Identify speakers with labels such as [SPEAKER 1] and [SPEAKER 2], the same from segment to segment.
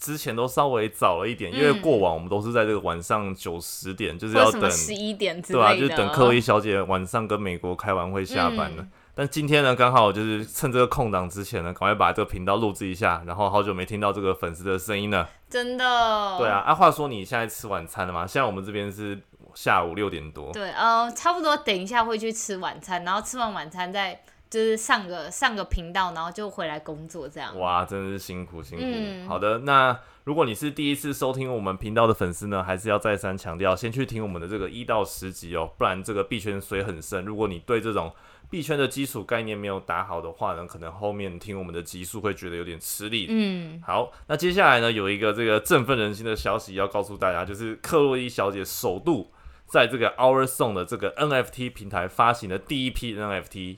[SPEAKER 1] 之前都稍微早了一点，因为过往我们都是在这个晚上九十点，就是要等
[SPEAKER 2] 十一点之
[SPEAKER 1] 对啊，就是等克洛伊小姐晚上跟美国开完会下班了。但今天呢，刚好就是趁这个空档之前呢，赶快把这个频道录制一下。然后好久没听到这个粉丝的声音了，
[SPEAKER 2] 真的。
[SPEAKER 1] 对啊，啊，话说你现在吃晚餐了吗？现在我们这边是下午六点多。
[SPEAKER 2] 对，呃，差不多等一下会去吃晚餐，然后吃完晚餐再。就是上个上个频道，然后就回来工作这样。
[SPEAKER 1] 哇，真的是辛苦辛苦。好的，那如果你是第一次收听我们频道的粉丝呢，还是要再三强调，先去听我们的这个一到十集哦，不然这个币圈水很深。如果你对这种币圈的基础概念没有打好的话呢，可能后面听我们的集数会觉得有点吃力。嗯，好，那接下来呢，有一个这个振奋人心的消息要告诉大家，就是克洛伊小姐首度在这个 Our Song 的这个 NFT 平台发行的第一批 NFT。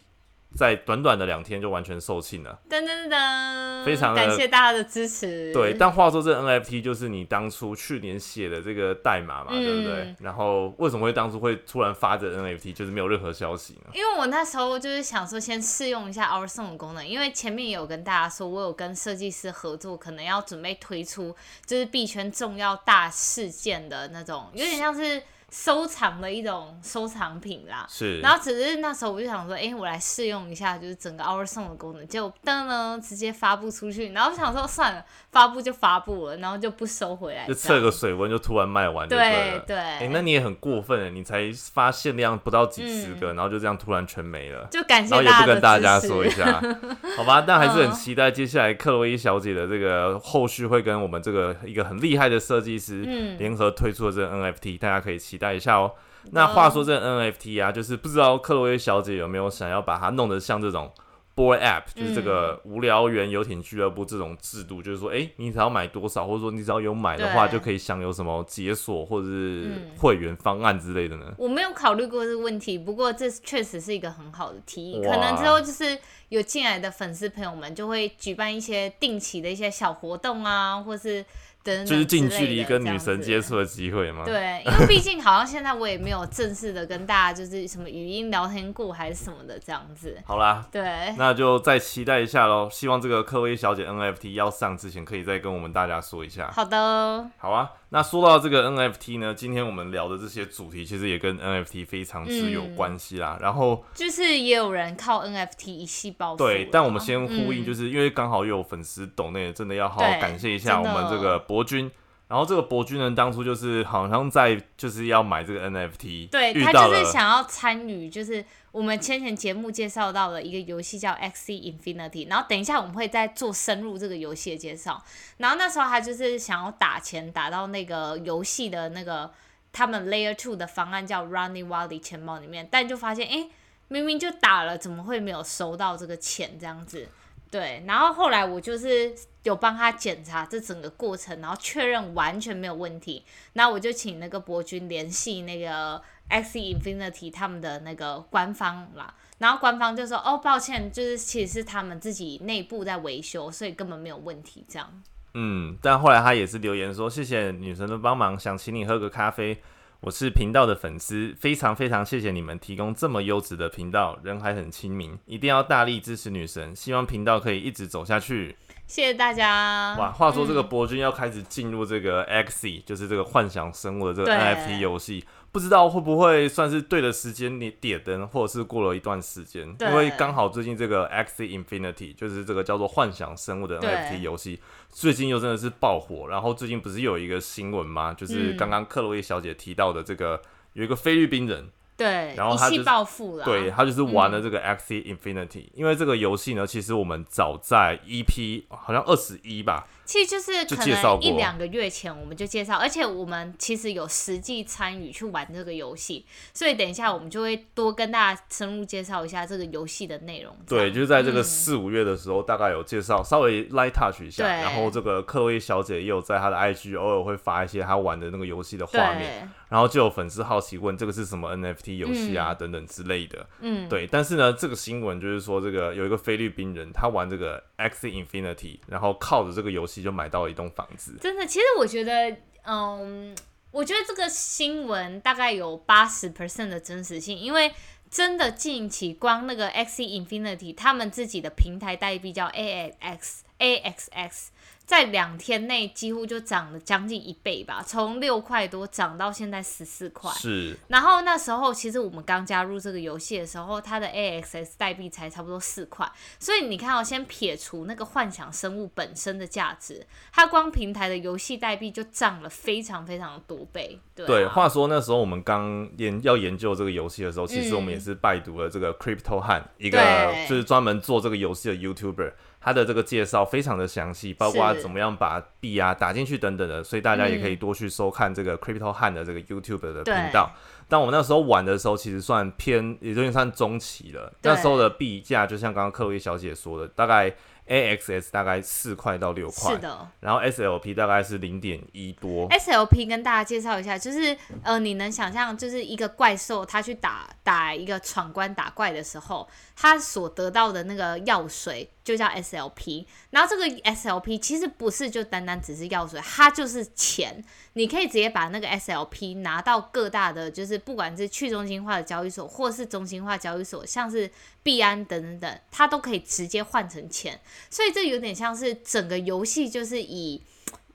[SPEAKER 1] 在短短的两天就完全售罄了，噔噔噔，非常
[SPEAKER 2] 感谢大家的支持。
[SPEAKER 1] 对，但话说这 NFT 就是你当初去年写的这个代码嘛，对不对？然后为什么会当初会突然发这 NFT，就是没有任何消息呢？
[SPEAKER 2] 因为我那时候就是想说先试用一下 Our Song 的功能，因为前面有跟大家说我有跟设计师合作，可能要准备推出就是币圈重要大事件的那种，有点像是。收藏的一种收藏品啦，
[SPEAKER 1] 是。
[SPEAKER 2] 然后只是那时候我就想说，哎，我来试用一下，就是整个 Our Song 的功能，结果噔噔直接发布出去。然后想说算了，发布就发布了，然后就不收回来。
[SPEAKER 1] 就测个水温，就突然卖完。
[SPEAKER 2] 对
[SPEAKER 1] 对。哎，那你也很过分哎，你才发限量不到几十个，然后就这样突然全没了。
[SPEAKER 2] 就感谢
[SPEAKER 1] 大家。然后也不跟大家说一下，好吧？但还是很期待接下来克洛伊小姐的这个后续会跟我们这个一个很厉害的设计师联合推出的这个 NFT，大家可以期待一下哦。那话说这 NFT 啊，就是不知道克洛伊小姐有没有想要把它弄得像这种 Boy App，就是这个无聊园游艇俱乐部这种制度，就是说，哎，你只要买多少，或者说你只要有买的话，就可以享有什么解锁或者是会员方案之类的呢？
[SPEAKER 2] 我没有考虑过这个问题，不过这确实是一个很好的提议。可能之后就是有进来的粉丝朋友们就会举办一些定期的一些小活动啊，或是。
[SPEAKER 1] 就是近距离跟女神接触的机会吗？
[SPEAKER 2] 对，因为毕竟好像现在我也没有正式的跟大家就是什么语音聊天过还是什么的这样子。
[SPEAKER 1] 好啦，
[SPEAKER 2] 对，
[SPEAKER 1] 那就再期待一下喽。希望这个科威小姐 NFT 要上之前，可以再跟我们大家说一下。
[SPEAKER 2] 好的，
[SPEAKER 1] 好啊。那说到这个 NFT 呢，今天我们聊的这些主题其实也跟 NFT 非常之有关系啦。然后
[SPEAKER 2] 就是也有人靠 NFT 一系暴富。
[SPEAKER 1] 对，但我们先呼应，就是因为刚好又有粉丝懂内，真的要好好感谢一下我们这个博君。然后这个博君呢，当初就是好像在就是要买这个 NFT，
[SPEAKER 2] 对他就是想要参与，就是我们先前节目介绍到的一个游戏叫 X Infinity，然后等一下我们会再做深入这个游戏的介绍。然后那时候他就是想要打钱打到那个游戏的那个他们 Layer Two 的方案叫 Running Wild 钱包里面，但就发现哎，明明就打了，怎么会没有收到这个钱这样子？对，然后后来我就是有帮他检查这整个过程，然后确认完全没有问题，那我就请那个博君联系那个 X Infinity 他们的那个官方啦，然后官方就说哦，抱歉，就是其实是他们自己内部在维修，所以根本没有问题这样。
[SPEAKER 1] 嗯，但后来他也是留言说谢谢女神的帮忙，想请你喝个咖啡。我是频道的粉丝，非常非常谢谢你们提供这么优质的频道，人还很亲民，一定要大力支持女神，希望频道可以一直走下去。
[SPEAKER 2] 谢谢大家。
[SPEAKER 1] 哇，话说这个博君要开始进入这个 X，就是这个幻想生物的这个 NFT 游戏。不知道会不会算是对的时间你点灯，或者是过了一段时间，因为刚好最近这个 X Infinity 就是这个叫做幻想生物的 NFT 游戏，最近又真的是爆火。然后最近不是有一个新闻吗？就是刚刚克洛伊小姐提到的这个有一个菲律宾人。
[SPEAKER 2] 对，
[SPEAKER 1] 然后他
[SPEAKER 2] 就暴富了。
[SPEAKER 1] 对他就是玩了这个 X Infinity，因为这个游戏呢，其实我们早在 EP 好像二十一吧，
[SPEAKER 2] 其实就是可能一两个月前我们就介绍，而且我们其实有实际参与去玩这个游戏，所以等一下我们就会多跟大家深入介绍一下这个游戏的内容。
[SPEAKER 1] 对，就是在这个四五月的时候，大概有介绍，稍微 light touch 一下，然后这个克威小姐也有在她的 IG 偶尔会发一些她玩的那个游戏的画面，然后就有粉丝好奇问这个是什么 NFT。NFT 游戏啊等等之类的。
[SPEAKER 2] 嗯，
[SPEAKER 1] 对。但是呢，这个新闻就是说，这个有一个菲律宾人，他玩这个 X Infinity，然后靠着这个游戏就买到了一栋房子。
[SPEAKER 2] 真的，其实我觉得，嗯，我觉得这个新闻大概有八十 percent 的真实性，因为真的近期光那个 X Infinity 他们自己的平台代币叫 AXAXX。在两天内几乎就涨了将近一倍吧，从六块多涨到现在十四块。
[SPEAKER 1] 是。
[SPEAKER 2] 然后那时候其实我们刚加入这个游戏的时候，它的 AXS 代币才差不多四块。所以你看，我先撇除那个幻想生物本身的价值，它光平台的游戏代币就涨了非常非常的多倍。对。
[SPEAKER 1] 话说那时候我们刚研要研究这个游戏的时候，其实我们也是拜读了这个 Crypto Han，一个就是专门做这个游戏的 YouTuber。他的这个介绍非常的详细，包括怎么样把币啊打进去等等的，所以大家也可以多去收看这个 Crypto Han 的这个 YouTube 的频道。但我们那时候玩的时候，其实算偏，也就算中期了。那时候的币价就像刚刚克洛伊小姐说的，大概。AXS 大概四块到六块，
[SPEAKER 2] 是的。
[SPEAKER 1] 然后 SLP 大概是零点一多。
[SPEAKER 2] SLP 跟大家介绍一下，就是呃，你能想象，就是一个怪兽，它去打打一个闯关打怪的时候，它所得到的那个药水就叫 SLP。然后这个 SLP 其实不是就单单只是药水，它就是钱。你可以直接把那个 SLP 拿到各大的，就是不管是去中心化的交易所，或是中心化交易所，像是币安等等等，它都可以直接换成钱。所以这有点像是整个游戏就是以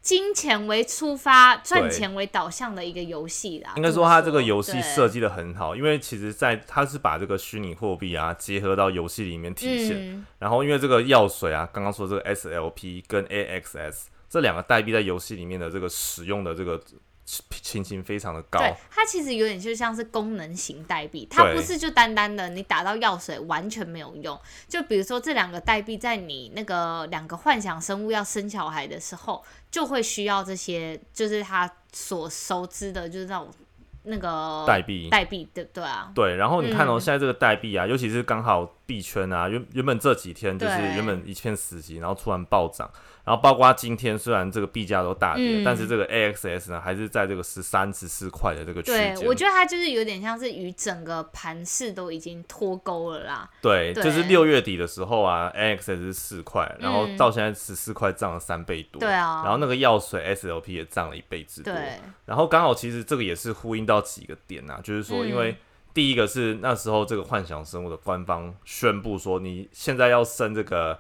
[SPEAKER 2] 金钱为出发、赚钱为导向的一个游戏啦。
[SPEAKER 1] 应该说，它这个游戏设计的很好，因为其实在它是把这个虚拟货币啊结合到游戏里面体现。然后，因为这个药水啊，刚刚说这个 SLP 跟 AXS。这两个代币在游戏里面的这个使用的这个情形非常的高。
[SPEAKER 2] 对，它其实有点就像是功能型代币，它不是就单单的你打到药水完全没有用。就比如说这两个代币在你那个两个幻想生物要生小孩的时候，就会需要这些，就是它所熟知的，就是那种那个
[SPEAKER 1] 代币，
[SPEAKER 2] 代币对对啊。
[SPEAKER 1] 对，然后你看哦，现在这个代币啊，尤其是刚好币圈啊，原原本这几天就是原本一片死寂，然后突然暴涨。然后包括今天，虽然这个币价都大跌，但是这个 AXS 呢，还是在这个十三、十四块的这个区间。
[SPEAKER 2] 对，我觉得它就是有点像是与整个盘势都已经脱钩了啦。
[SPEAKER 1] 对，就是六月底的时候啊，AXS 是四块，然后到现在十四块，涨了三倍多。
[SPEAKER 2] 对啊。
[SPEAKER 1] 然后那个药水 SLP 也涨了一倍之多。
[SPEAKER 2] 对。
[SPEAKER 1] 然后刚好其实这个也是呼应到几个点啊，就是说，因为第一个是那时候这个幻想生物的官方宣布说，你现在要生这个。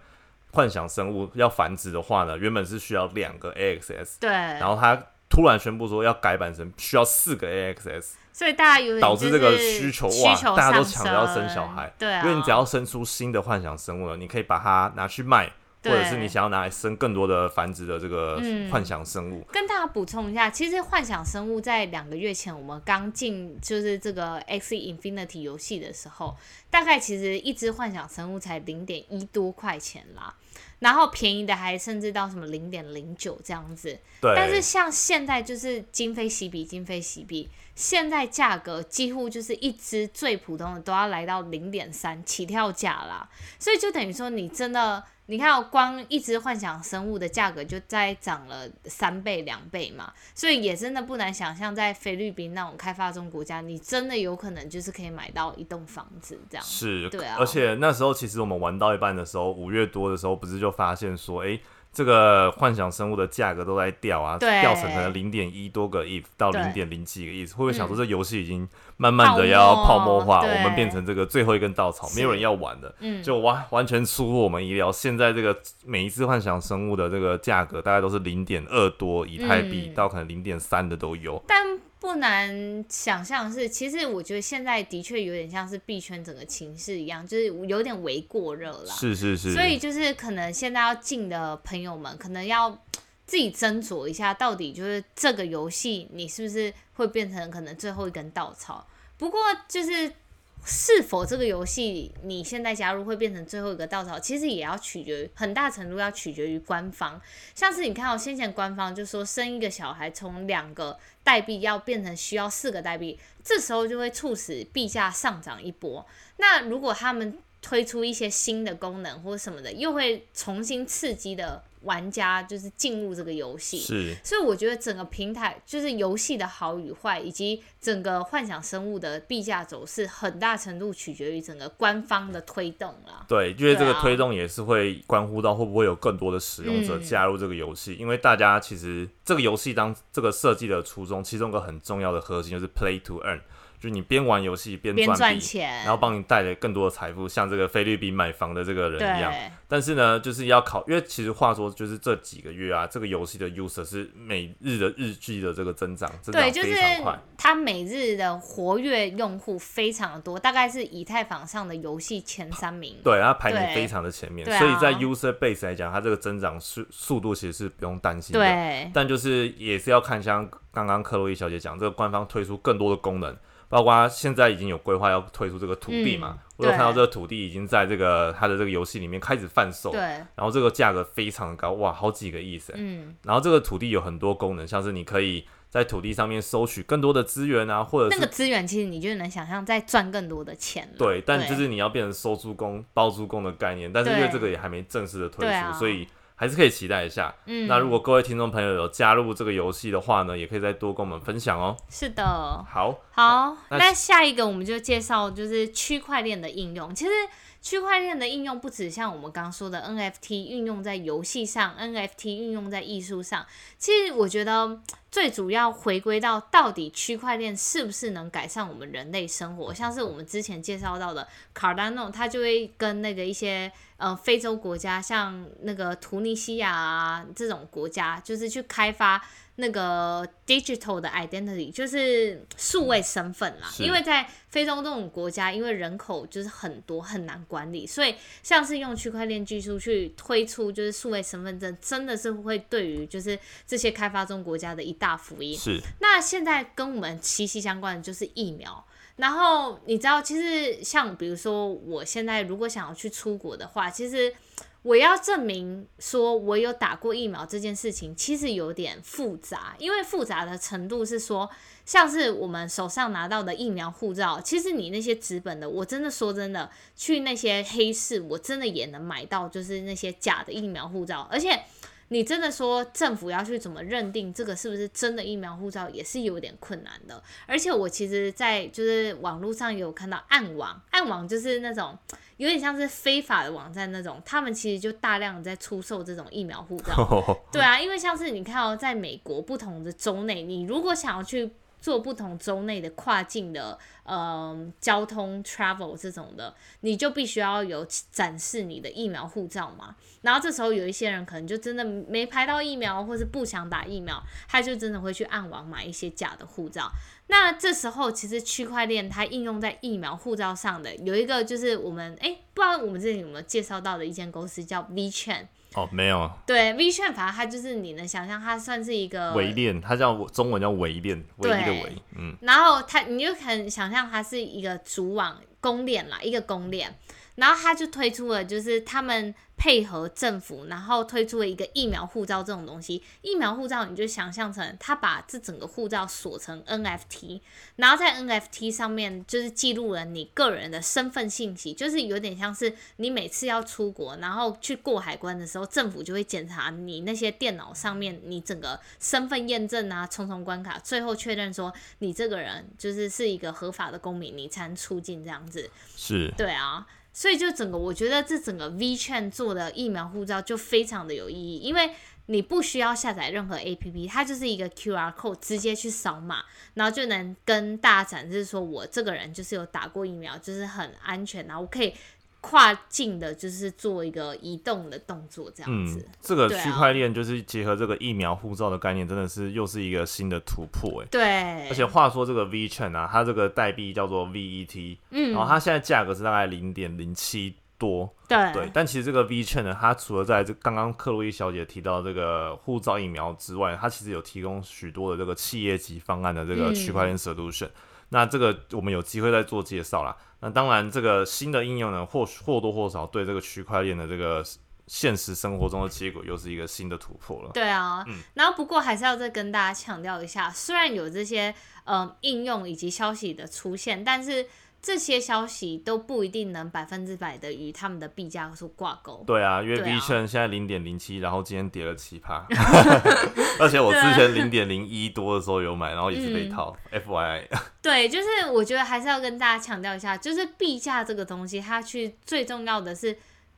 [SPEAKER 1] 幻想生物要繁殖的话呢，原本是需要两个 AXS，
[SPEAKER 2] 对，
[SPEAKER 1] 然后他突然宣布说要改版成需要四个 AXS，
[SPEAKER 2] 所以大家有
[SPEAKER 1] 导致这个需求哇，大家都抢着要生小孩，
[SPEAKER 2] 对啊，因
[SPEAKER 1] 为你只要生出新的幻想生物了，你可以把它拿去卖。或者是你想要拿来生更多的繁殖的这个幻想生物，
[SPEAKER 2] 跟大家补充一下，其实幻想生物在两个月前我们刚进就是这个 X Infinity 游戏的时候，大概其实一只幻想生物才零点一多块钱啦，然后便宜的还甚至到什么零点零九这样子。
[SPEAKER 1] 对。
[SPEAKER 2] 但是像现在就是今非昔比，今非昔比，现在价格几乎就是一只最普通的都要来到零点三起跳价啦，所以就等于说你真的。你看，光一只幻想生物的价格就在涨了三倍两倍嘛，所以也真的不难想象，在菲律宾那种开发中国家，你真的有可能就是可以买到一栋房子这样。
[SPEAKER 1] 是，
[SPEAKER 2] 对啊。
[SPEAKER 1] 而且那时候其实我们玩到一半的时候，五月多的时候，不是就发现说，哎。这个幻想生物的价格都在掉啊，掉成可能零点一多个亿到零点零几个亿，会不会想说这游戏已经慢慢的要泡沫化，我们变成这个最后一根稻草，没有人要玩的，就完完全出乎我们意料。现在这个每一次幻想生物的这个价格大概都是零点二多以太币到可能零点三的都有，
[SPEAKER 2] 但。不难想象是，其实我觉得现在的确有点像是币圈整个情势一样，就是有点为过热了。
[SPEAKER 1] 是是是。
[SPEAKER 2] 所以就是可能现在要进的朋友们，可能要自己斟酌一下，到底就是这个游戏你是不是会变成可能最后一根稻草。不过就是。是否这个游戏你现在加入会变成最后一个稻草？其实也要取决于很大程度要取决于官方。像是你看到先前官方就说生一个小孩从两个代币要变成需要四个代币，这时候就会促使币价上涨一波。那如果他们推出一些新的功能或者什么的，又会重新刺激的玩家就是进入这个游戏。
[SPEAKER 1] 是，
[SPEAKER 2] 所以我觉得整个平台就是游戏的好与坏，以及整个幻想生物的币价走势，很大程度取决于整个官方的推动啦。
[SPEAKER 1] 对，因为这个推动也是会关乎到会不会有更多的使用者
[SPEAKER 2] 嗯
[SPEAKER 1] 加入这个游戏，因为大家其实这个游戏当这个设计的初衷，其中一个很重要的核心就是 play to earn，就是你边玩游戏边
[SPEAKER 2] 边
[SPEAKER 1] 赚
[SPEAKER 2] 钱，
[SPEAKER 1] 然后帮你带来更多的财富，像这个菲律宾买房的这个人一样。但是呢，就是要考，因为其实话说，就是这几个月啊，这个游戏的 user 是每日的日剧的这个增长，增长
[SPEAKER 2] 对，就是
[SPEAKER 1] 非常快。
[SPEAKER 2] 它每日的活跃用户非常的多，大概是以太坊上的游戏前三名。
[SPEAKER 1] 对，它排名非常的前面，所以在 user base 来讲，它这个增长速速度其实是不用担心的。
[SPEAKER 2] 对
[SPEAKER 1] 但就是也是要看像刚刚克洛伊小姐讲，这个官方推出更多的功能，包括现在已经有规划要推出这个土地嘛，
[SPEAKER 2] 嗯
[SPEAKER 1] 我有看到这个土地已经在这个它的这个游戏里面开始贩售，
[SPEAKER 2] 对，
[SPEAKER 1] 然后这个价格非常高，哇，好几个亿噻。
[SPEAKER 2] 嗯，
[SPEAKER 1] 然后这个土地有很多功能，像是你可以在土地上面收取更多的资源啊，或者是
[SPEAKER 2] 那个资源其实你就能想象再赚更多的钱了。
[SPEAKER 1] 对，但
[SPEAKER 2] 对
[SPEAKER 1] 就是你要变成收租公、包租公的概念，但是因为这个也还没正式的推出，
[SPEAKER 2] 啊
[SPEAKER 1] 所以还是可以期待一下。
[SPEAKER 2] 嗯，
[SPEAKER 1] 那如果各位听众朋友有加入这个游戏的话呢，也可以再多跟我们分享哦。
[SPEAKER 2] 是的，
[SPEAKER 1] 好，
[SPEAKER 2] 好，
[SPEAKER 1] 那
[SPEAKER 2] 那下一个我们就介绍就是区块链的应用。其实区块链的应用不止像我们刚刚说的 NFT 运用在游戏上，NFT 运用在艺术上。其实我觉得最主要回归到到底区块链是不是能改善我们人类生活，像是我们之前介绍到的 Cardano，它就会跟那个一些呃非洲国家，像那个突尼西亚啊这种国家，就是去开发。那个 digital 的 identity 就是数位身份啦，因为在非洲这种国家，因为人口就是很多很难管理，所以像是用区块链技术去推出就是数位身份证，真的是会对于就是这些开发中国家的一大福音。
[SPEAKER 1] 是
[SPEAKER 2] 那现在跟我们息息相关的就是疫苗。然后你知道，其实像比如说，我现在如果想要去出国的话，其实我要证明说我有打过疫苗这件事情，其实有点复杂。因为复杂的程度是说，像是我们手上拿到的疫苗护照，其实你那些纸本的，我真的说真的，去那些黑市，我真的也能买到，就是那些假的疫苗护照，而且。你真的说政府要去怎么认定这个是不是真的疫苗护照，也是有点困难的。而且我其实，在就是网络上也有看到暗网，暗网就是那种 有点像是非法的网站那种，他们其实就大量在出售这种疫苗护照。对啊，因为像是你看哦，在美国不同的州内，你如果想要去做不同州内的跨境的呃交通 travel 这种的，你就必须要有展示你的疫苗护照嘛。然后这时候有一些人可能就真的没排到疫苗，或是不想打疫苗，他就真的会去暗网买一些假的护照。那这时候其实区块链它应用在疫苗护照上的有一个就是我们诶，不知道我们这里有没有介绍到的一间公司叫 Vchain。
[SPEAKER 1] 哦，没有。
[SPEAKER 2] 对 V 券，反正它就是你能想象，它算是一个
[SPEAKER 1] 围链，它叫中文叫围链，唯一的
[SPEAKER 2] 对
[SPEAKER 1] 围，嗯，
[SPEAKER 2] 然后它，你就可能想象它是一个主网公链啦，一个公链，然后他就推出了，就是他们配合政府，然后推出了一个疫苗护照这种东西。疫苗护照你就想象成他把这整个护照锁成 NFT，然后在 NFT 上面就是记录了你个人的身份信息，就是有点像是你每次要出国，然后去过海关的时候，政府就会检查你那些电脑上面你整个身份验证啊，重重关卡，最后确认说你这个人就是是一个合法的公民，你才能出境这样子。
[SPEAKER 1] 是
[SPEAKER 2] 对啊，所以就整个我觉得这整个 V 券做的疫苗护照就非常的有意义，因为你不需要下载任何 APP，它就是一个 QR code，直接去扫码，然后就能跟大家展示说我这个人就是有打过疫苗，就是很安全然后，我可以跨境的，就是做一个移动的动作这样
[SPEAKER 1] 嗯
[SPEAKER 2] 子。，
[SPEAKER 1] 这个区块链就是结合这个疫苗护照的概念，真的是又是一个新的突破哎。
[SPEAKER 2] 对，
[SPEAKER 1] 而且话说这个 V Chen 啊，它这个代币叫做 VET，
[SPEAKER 2] 嗯
[SPEAKER 1] 然后它现在价格是大概零点零七多，
[SPEAKER 2] 对
[SPEAKER 1] 对。但其实这个 V Chen 呢，它除了在这刚刚克洛伊小姐提到这个护照疫苗之外，它其实有提供许多的这个企业级方案的这个
[SPEAKER 2] 嗯
[SPEAKER 1] 区块链 solution。那这个我们有机会再做介绍啦。那当然，这个新的应用呢，或或多或少对这个区块链的这个现实生活中的结果又是一个新的突破了。
[SPEAKER 2] 对啊，
[SPEAKER 1] 嗯
[SPEAKER 2] 然后不过还是要再跟大家强调一下，虽然有这些呃应用以及消息的出现，但是这些消息都不一定能百分之百的与他们的币价所挂钩。
[SPEAKER 1] 对啊，因为 B 券现在零点零七，然后今天跌了七趴，而且我之前零点零一多的时候有买，然后也是被套。F Y I。
[SPEAKER 2] 对，就是我觉得还是要跟大家强调一下，就是币价这个东西，它去最重要的是。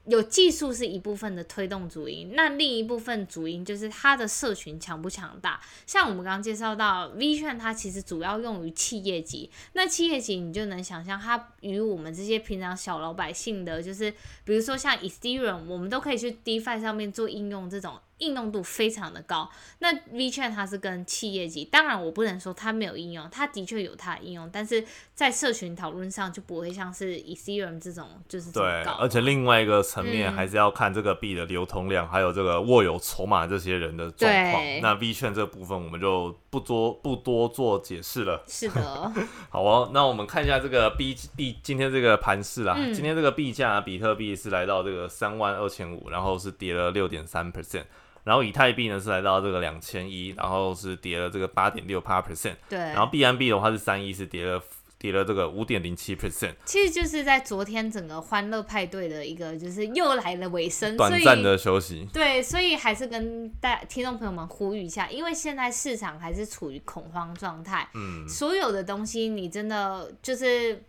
[SPEAKER 2] 有技术是一部分的推动主因，那另一部分主因就是它的社群强不强大。像我们刚刚介绍到 V 券，它其实主要用于企业级，那企业级你就能想象它与我们这些平常小老百姓的，就是比如说像 Ethereum，我们都可以去 DeFi 上面做应用这种。应用度非常的高，那 WeChat 它是跟企业级，当然我不能说它没有应用，它的确有它的应用，但是在社群讨论上就不会像是 Ethereum 这种就是
[SPEAKER 1] 对，而且另外一个层面还是要看这个币的流通量，还有这个握有筹码这些人的状况。那 WeChat 这部分我们就不多不多做解释了。
[SPEAKER 2] 是的，
[SPEAKER 1] 好哦，那我们看一下这个币币今天这个盘势啦，今天这个币价比特币是来到这个三万二千五，然后是跌了六点三 percent。然后以太币呢是来到这个两千一，然后是跌了这个八点六八 percent。
[SPEAKER 2] 对。然
[SPEAKER 1] 后 B M B 的话是三一，是跌了跌了这个五点零七 percent。
[SPEAKER 2] 其实就是在昨天整个欢乐派对的一个就是又来了尾声，
[SPEAKER 1] 短暂的休息。
[SPEAKER 2] 对，所以还是跟大听众朋友们呼吁一下，因为现在市场还是处于恐慌状态。嗯。所有的东西你真的就是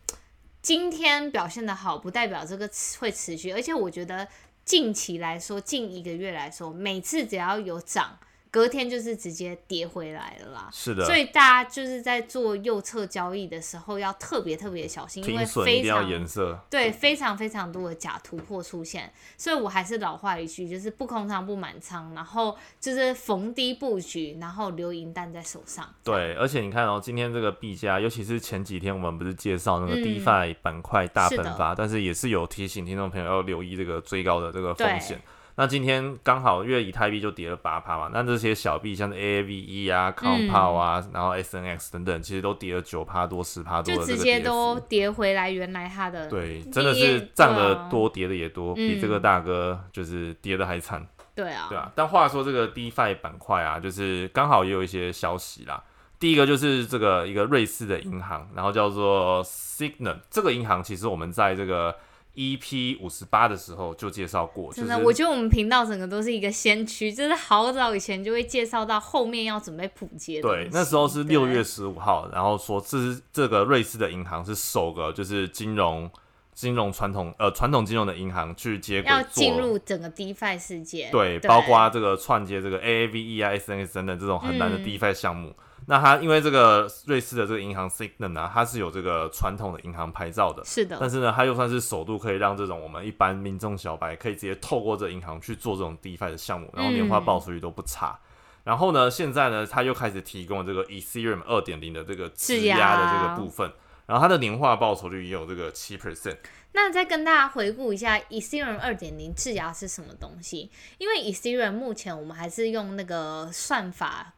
[SPEAKER 2] 今天表现的好，不代表这个会持续，而且我觉得。近期来说，近一个月来说，每次只要有涨。隔天就是直接跌回来了啦，
[SPEAKER 1] 是的，
[SPEAKER 2] 所以大家就是在做右侧交易的时候要特别特别小心，因为非常
[SPEAKER 1] 颜色
[SPEAKER 2] 对非常非常多的假突破出现，所以我还是老话一句，就是不空仓不满仓，然后就是逢低布局，然后留银弹在手上。
[SPEAKER 1] 对，而且你看哦，今天这个币价，尤其是前几天我们不是介绍那个 DeFi 板块大喷发，但是也是有提醒听众朋友要留意这个追高的这个风险。那今天刚好，因为以太币就跌了八趴嘛，那这些小币像 A A V E 啊、Compound 啊，然后 S N X 等等，其实都跌了九趴多、十趴多，
[SPEAKER 2] 就直接都跌回来原来它的。
[SPEAKER 1] 对，真的是涨的多，跌的也多，比这个大哥就是跌的还惨。
[SPEAKER 2] 对啊，
[SPEAKER 1] 对啊。但话说这个 DeFi 板块啊，就是刚好也有一些消息啦。第一个就是这个一个瑞士的银行，然后叫做 Signal，这个银行其实我们在这个。EP 五十八的时候就介绍过，
[SPEAKER 2] 真的，我觉得我们频道整个都是一个先驱，就是好早以前就会介绍到后面要准备普及。
[SPEAKER 1] 对，那时候是六月十五号，然后说这是这个瑞士的银行是首个就是金融金融传统呃传统金融的银行去接轨，
[SPEAKER 2] 要进入整个 DeFi 世界。
[SPEAKER 1] 对，包括这个串接这个 AAVE 啊、SNS 等等这种很难的 DeFi 项目。那它因为这个瑞士的这个银行 Signal 啊，它是有这个传统的银行牌照的，
[SPEAKER 2] 是的。
[SPEAKER 1] 但是呢，它又算是首度可以让这种我们一般民众小白可以直接透过这银行去做这种 DeFi 的项目，然后年化报酬率都不差。然后呢，现在呢，它又开始提供这个 Ethereum 二点零的这个质押的这个部分，然后它的年化报酬率也有这个七 percent。
[SPEAKER 2] 那再跟大家回顾一下 Ethereum 二点零质押是什么东西？因为 Ethereum 目前我们还是用那个算法。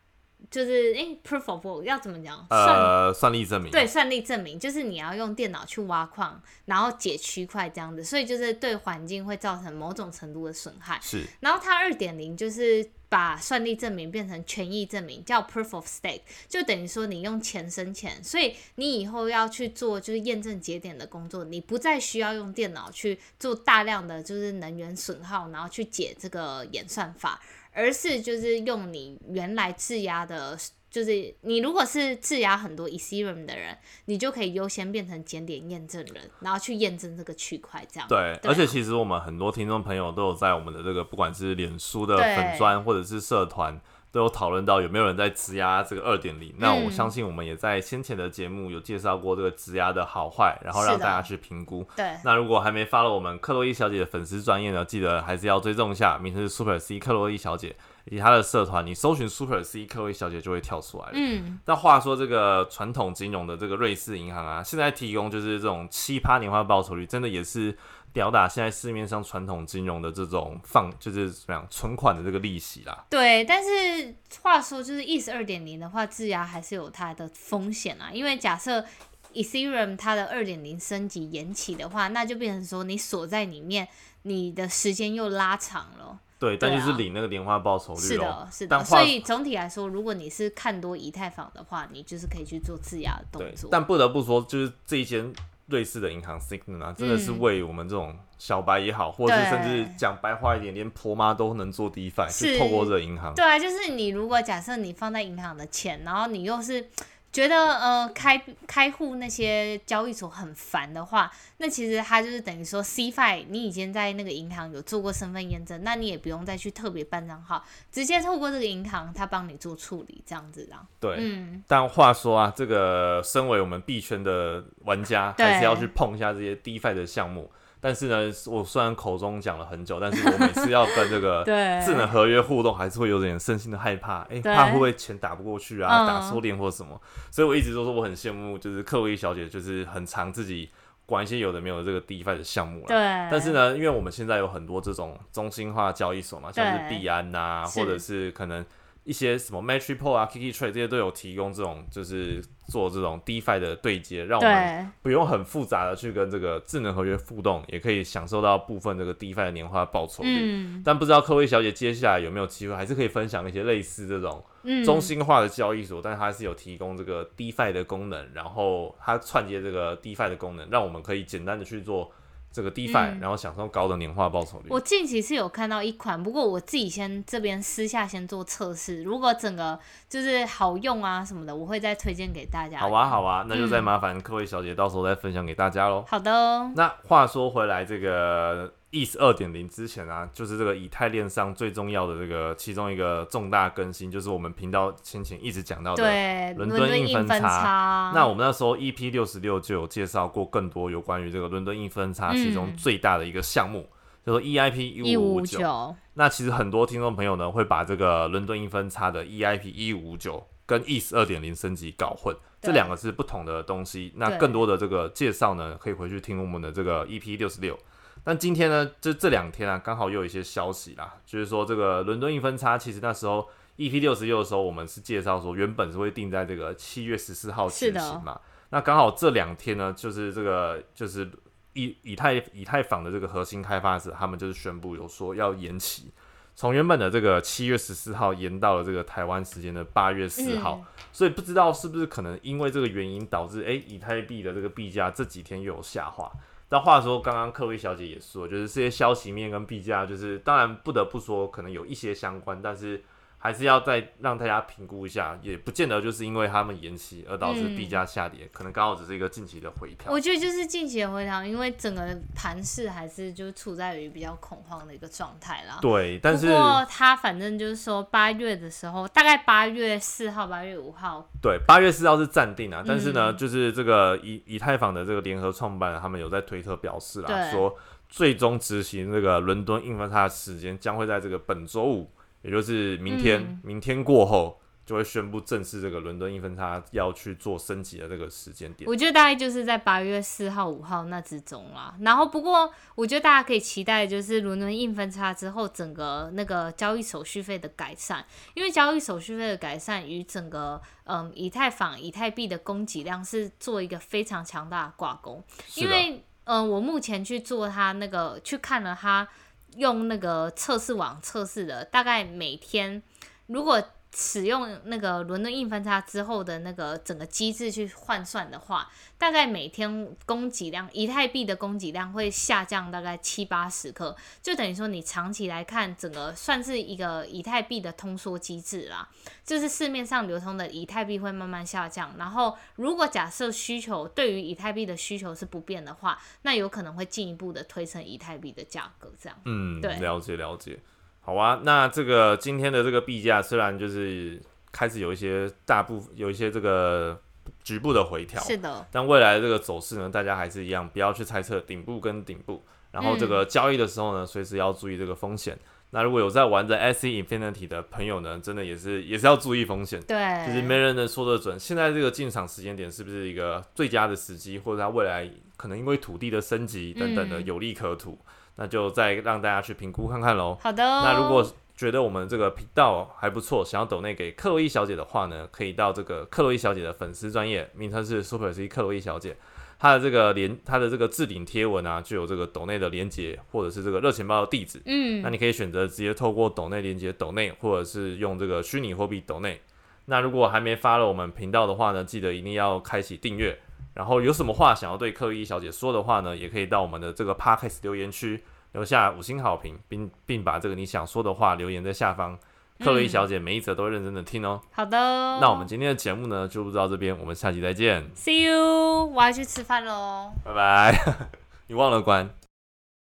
[SPEAKER 2] 就是诶 p r o o f of work 要怎么讲？
[SPEAKER 1] 呃，算力证明。
[SPEAKER 2] 对，算力证明就是你要用电脑去挖矿，然后解区块这样子，所以就是对环境会造成某种程度的损害。
[SPEAKER 1] 是。
[SPEAKER 2] 然后它二点零就是把算力证明变成权益证明，叫 proof of stake，就等于说你用钱生钱，所以你以后要去做就是验证节点的工作，你不再需要用电脑去做大量的就是能源损耗，然后去解这个演算法。而是就是用你原来质押的，就是你如果是质押很多 Ethereum 的人，你就可以优先变成检点验证人，然后去验证这个区块这样。
[SPEAKER 1] 对，而且其实我们很多听众朋友都有在我们的这个不管是脸书的粉砖或者是社团。都有讨论到有没有人在质押这个二点零，那我相信我们也在先前的节目有介绍过这个质押的好坏，然后让大家去评估。
[SPEAKER 2] 对，
[SPEAKER 1] 那如果还没发了我们克洛伊小姐的粉丝专业呢，记得还是要追踪一下，名称是 Super C 克洛伊小姐以及她的社团，你搜寻 Super C 克洛伊小姐就会跳出来了。嗯，那话说这个传统金融的这个瑞士银行啊，现在提供就是这种七八年化报酬率，真的也是。吊打现在市面上传统金融的这种放就是怎么样存款的这个利息啦。
[SPEAKER 2] 对，但是话说就是意思二点零的话，质押还是有它的风险啊。因为假设 Ethereum 它的二点零升级延期的话，那就变成说你锁在里面，你的时间又拉长了。
[SPEAKER 1] 对，但就是领那个年化报酬率。
[SPEAKER 2] 是的，是的。所以总体来说，如果你是看多以太坊的话，你就是可以去做质押的动作。
[SPEAKER 1] 但不得不说，就是这一间。瑞士的银行 Signal 啊，真的是为我们这种小白也好，或者是甚至讲白话一点，连婆妈都能做 DeFi，是透过这个银行。
[SPEAKER 2] 对啊，就是你如果假设你放在银行的钱，然后你又是。觉得呃开开户那些交易所很烦的话，那其实它就是等于说 C Fi，你已经在那个银行有做过身份验证，那你也不用再去特别办账号，直接透过这个银行，它帮你做处理，这样子的。
[SPEAKER 1] 对，嗯。但话说啊，这个身为我们币圈的玩家，还是要去碰一下这些 DeFi 的项目。但是呢，我虽然口中讲了很久，但是我每次要跟这个 智能合约互动，还是会有点身心的害怕。哎，怕会不会钱打不过去啊，打错链或什么？所以我一直都说我很羡慕，就是克洛伊小姐，就是很常自己管一些有的没有的这个 DeFi 的项目了。
[SPEAKER 2] 对。
[SPEAKER 1] 但是呢，因为我们现在有很多这种中心化交易所嘛，像是币安呐，或者是可能。一些什么 m a t r i p o l 啊、Kiki Trade 这些都有提供这种，就是做这种 DeFi 的对接，让我们不用很复杂的去跟这个智能合约互动，也可以享受到部分这个 DeFi 的年化报酬率。但不知道各位小姐接下来有没有机会，还是可以分享一些类似这种中心化的交易所，但是它是有提供这个 DeFi 的功能，然后它串接这个 DeFi 的功能，让我们可以简单的去做。这个 DeFi，然后享受高的年化报酬率。
[SPEAKER 2] 我近期是有看到一款，不过我自己先这边私下先做测试，如果整个就是好用啊什么的，我会再推荐给大家。
[SPEAKER 1] 好啊，好啊，那就再麻烦各位小姐到时候再分享给大家喽。
[SPEAKER 2] 好的。
[SPEAKER 1] 那话说回来，这个。ETH 二点零之前啊，就是这个以太链上最重要的这个其中一个重大更新，就是我们频道先前一直讲到的伦敦硬分叉。那我们那时候 EP 六十六就有介绍过更多有关于这个伦敦硬分叉其中最大的一个项目，叫做 EIP 一五五九。那其实很多听众朋友呢会把这个伦敦硬分叉的 EIP 一五五九跟 ETH 二点零升级搞混，这两个是不同的东西。那更多的这个介绍呢，可以回去听我们的这个 EP 六十六。但今天呢，就这两天啊，刚好又有一些消息啦，就是说这个伦敦硬分差，其实那时候 EP 六十六的时候，我们是介绍说，原本是会定在这个七月十四号举行嘛。那刚好这两天呢，就是这个就是以以太以太坊的这个核心开发者，他们就是宣布有说要延期，从原本的这个七月十四号延到了这个台湾时间的八月四号。所以不知道是不是可能因为这个原因导致，哎，以太币的这个币价这几天又有下滑。那话说，刚刚克薇小姐也说，就是这些消息面跟币价，就是当然不得不说，可能有一些相关，但是。还是要再让大家评估一下，也不见得就是因为他们延期而导致币价下跌，可能刚好只是一个近期的回调。
[SPEAKER 2] 我觉得就是近期的回调，因为整个盘势还是就处在于比较恐慌的一个状态啦。
[SPEAKER 1] 对，但是
[SPEAKER 2] 不过他反正就是说八月的时候，大概八月四号、八月五号。
[SPEAKER 1] 对，八月四号是暂定啊，但是呢，就是这个以以太坊的这个联合创办人，他们有在推特表示啦，说最终执行这个伦敦印分差的时间将会在这个本周五。也就是明天，明天过后就会宣布正式这个伦敦一分差要去做升级的这个时间点。
[SPEAKER 2] 我觉得大概就是在八月四号、五号那之中啦。然后不过，我觉得大家可以期待就是伦敦硬分差之后整个那个交易手续费的改善，因为交易手续费的改善与整个嗯以太坊、以太币的供给量是做一个非常强大的挂钩。因为嗯，我目前去做它那个去看了它。用那个测试网测试的，大概每天如果使用那个伦敦硬分叉之后的那个整个机制去换算的话，大概每天供给量以太币的供给量会下降大概七八十克，就等于说你长期来看，整个算是一个以太币的通缩机制啦。就是市面上流通的以太币会慢慢下降，然后如果假设需求对于以太币的需求是不变的话，那有可能会进一步的推升以太币的价格，这样。
[SPEAKER 1] 嗯，对，了解了解。好啊，那这个今天的这个币价虽然就是开始有一些大部分有一些这个局部的回调，
[SPEAKER 2] 是的，
[SPEAKER 1] 但未来这个走势呢，大家还是一样，不要去猜测顶部跟顶部，然后这个交易的时候呢，随时要注意这个风险。那如果有在玩着 S E Infinity 的朋友呢，真的也是也是要注意风险，
[SPEAKER 2] 对，
[SPEAKER 1] 就是没人能说得准，现在这个进场时间点是不是一个最佳的时机，或者它未来可能因为土地的升级等等的有利可图。那就再让大家去评估看看喽。
[SPEAKER 2] 好的。
[SPEAKER 1] 那如果觉得我们这个频道还不错，想要抖内给克洛伊小姐的话呢，可以到这个克洛伊小姐的粉丝专业，名称是 Super C 克洛伊小姐，她的这个连她的这个置顶贴文啊，就有这个抖内的连接，或者是这个热钱包的地址。嗯。那你可以选择直接透过抖内连接抖内，或者是用这个虚拟货币抖内。那如果还没发了我们频道的话呢，记得一定要开启订阅。然后有什么话想要对克洛伊小姐说的话呢，也可以到我们的这个 podcast 留言区留下五星好评，并并把这个你想说的话留言在下方。克洛伊小姐每一则都会认真的听哦。
[SPEAKER 2] 好的，
[SPEAKER 1] 那我们今天的节目呢就录到这边，我们下期再见。
[SPEAKER 2] See you，我要去吃饭喽。
[SPEAKER 1] 拜拜。你忘了关。